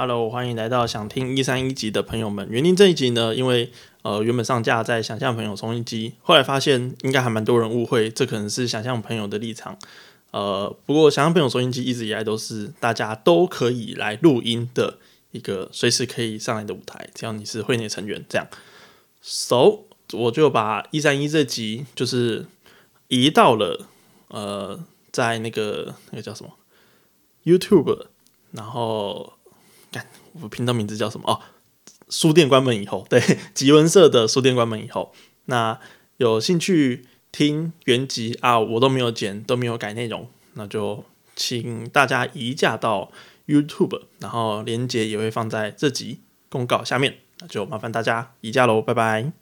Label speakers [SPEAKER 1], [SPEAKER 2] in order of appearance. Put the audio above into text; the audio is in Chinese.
[SPEAKER 1] Hello，欢迎来到想听一三一集的朋友们。原定这一集呢，因为呃原本上架在想象朋友重一集，后来发现应该还蛮多人误会，这可能是想象朋友的立场。呃，不过想象朋友收音机一直以来都是大家都可以来录音的一个随时可以上来的舞台，只要你是会内成员这样。So，我就把一三一这集就是移到了呃在那个那个叫什么 YouTube，然后。干，我频道名字叫什么？哦，书店关门以后，对，吉文社的书店关门以后，那有兴趣听原集啊，我都没有剪，都没有改内容，那就请大家移驾到 YouTube，然后链接也会放在这集公告下面，那就麻烦大家移驾喽，拜拜。